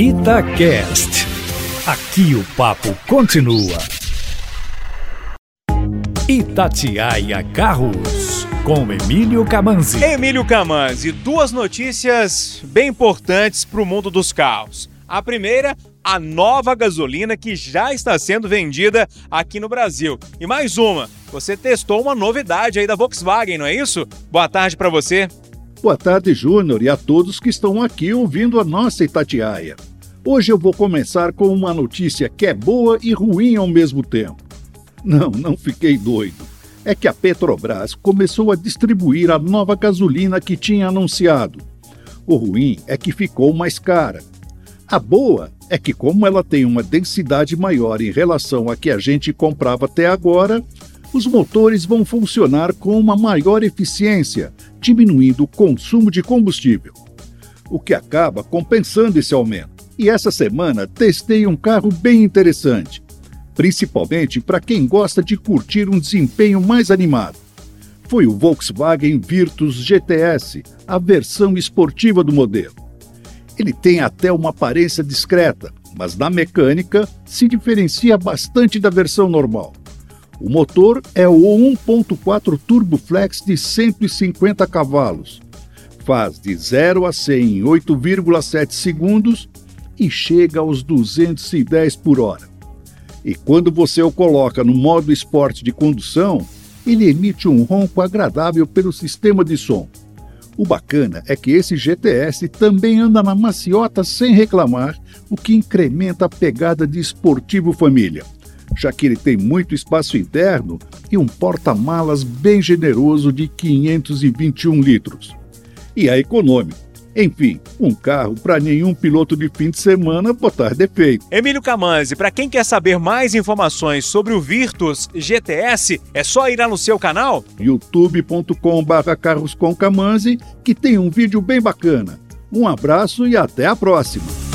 Itacast. Aqui o papo continua. Itatiaia Carros, com Emílio Camanzi. Emílio Camanzi, duas notícias bem importantes para o mundo dos carros. A primeira, a nova gasolina que já está sendo vendida aqui no Brasil. E mais uma, você testou uma novidade aí da Volkswagen, não é isso? Boa tarde para você. Boa tarde, Júnior, e a todos que estão aqui ouvindo a nossa Itatiaia. Hoje eu vou começar com uma notícia que é boa e ruim ao mesmo tempo. Não, não fiquei doido. É que a Petrobras começou a distribuir a nova gasolina que tinha anunciado. O ruim é que ficou mais cara. A boa é que, como ela tem uma densidade maior em relação a que a gente comprava até agora, os motores vão funcionar com uma maior eficiência, diminuindo o consumo de combustível, o que acaba compensando esse aumento. E essa semana testei um carro bem interessante, principalmente para quem gosta de curtir um desempenho mais animado. Foi o Volkswagen Virtus GTS, a versão esportiva do modelo. Ele tem até uma aparência discreta, mas na mecânica se diferencia bastante da versão normal. O motor é o 1.4 Turbo Flex de 150 cavalos. Faz de 0 a 100 em 8,7 segundos e chega aos 210 por hora. E quando você o coloca no modo esporte de condução, ele emite um ronco agradável pelo sistema de som. O bacana é que esse GTS também anda na maciota sem reclamar, o que incrementa a pegada de esportivo família já que ele tem muito espaço interno e um porta-malas bem generoso de 521 litros. E é econômico. Enfim, um carro para nenhum piloto de fim de semana botar defeito. Emílio Camanzi, para quem quer saber mais informações sobre o Virtus GTS, é só ir lá no seu canal youtube.com.br carros com Camanzi, que tem um vídeo bem bacana. Um abraço e até a próxima!